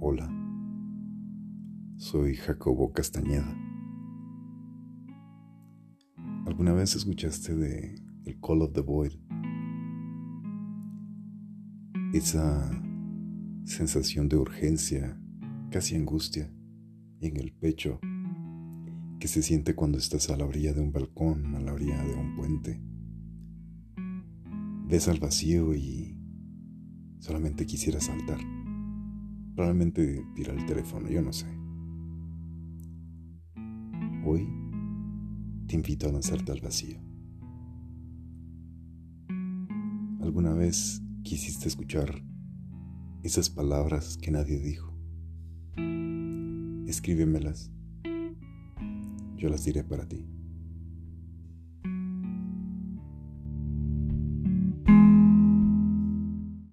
Hola, soy Jacobo Castañeda. ¿Alguna vez escuchaste de El Call of the Void? Esa sensación de urgencia, casi angustia, en el pecho que se siente cuando estás a la orilla de un balcón, a la orilla de un puente. Ves al vacío y solamente quisiera saltar. Probablemente tirar el teléfono, yo no sé. Hoy te invito a lanzarte al vacío. ¿Alguna vez quisiste escuchar esas palabras que nadie dijo? Escríbemelas. Yo las diré para ti.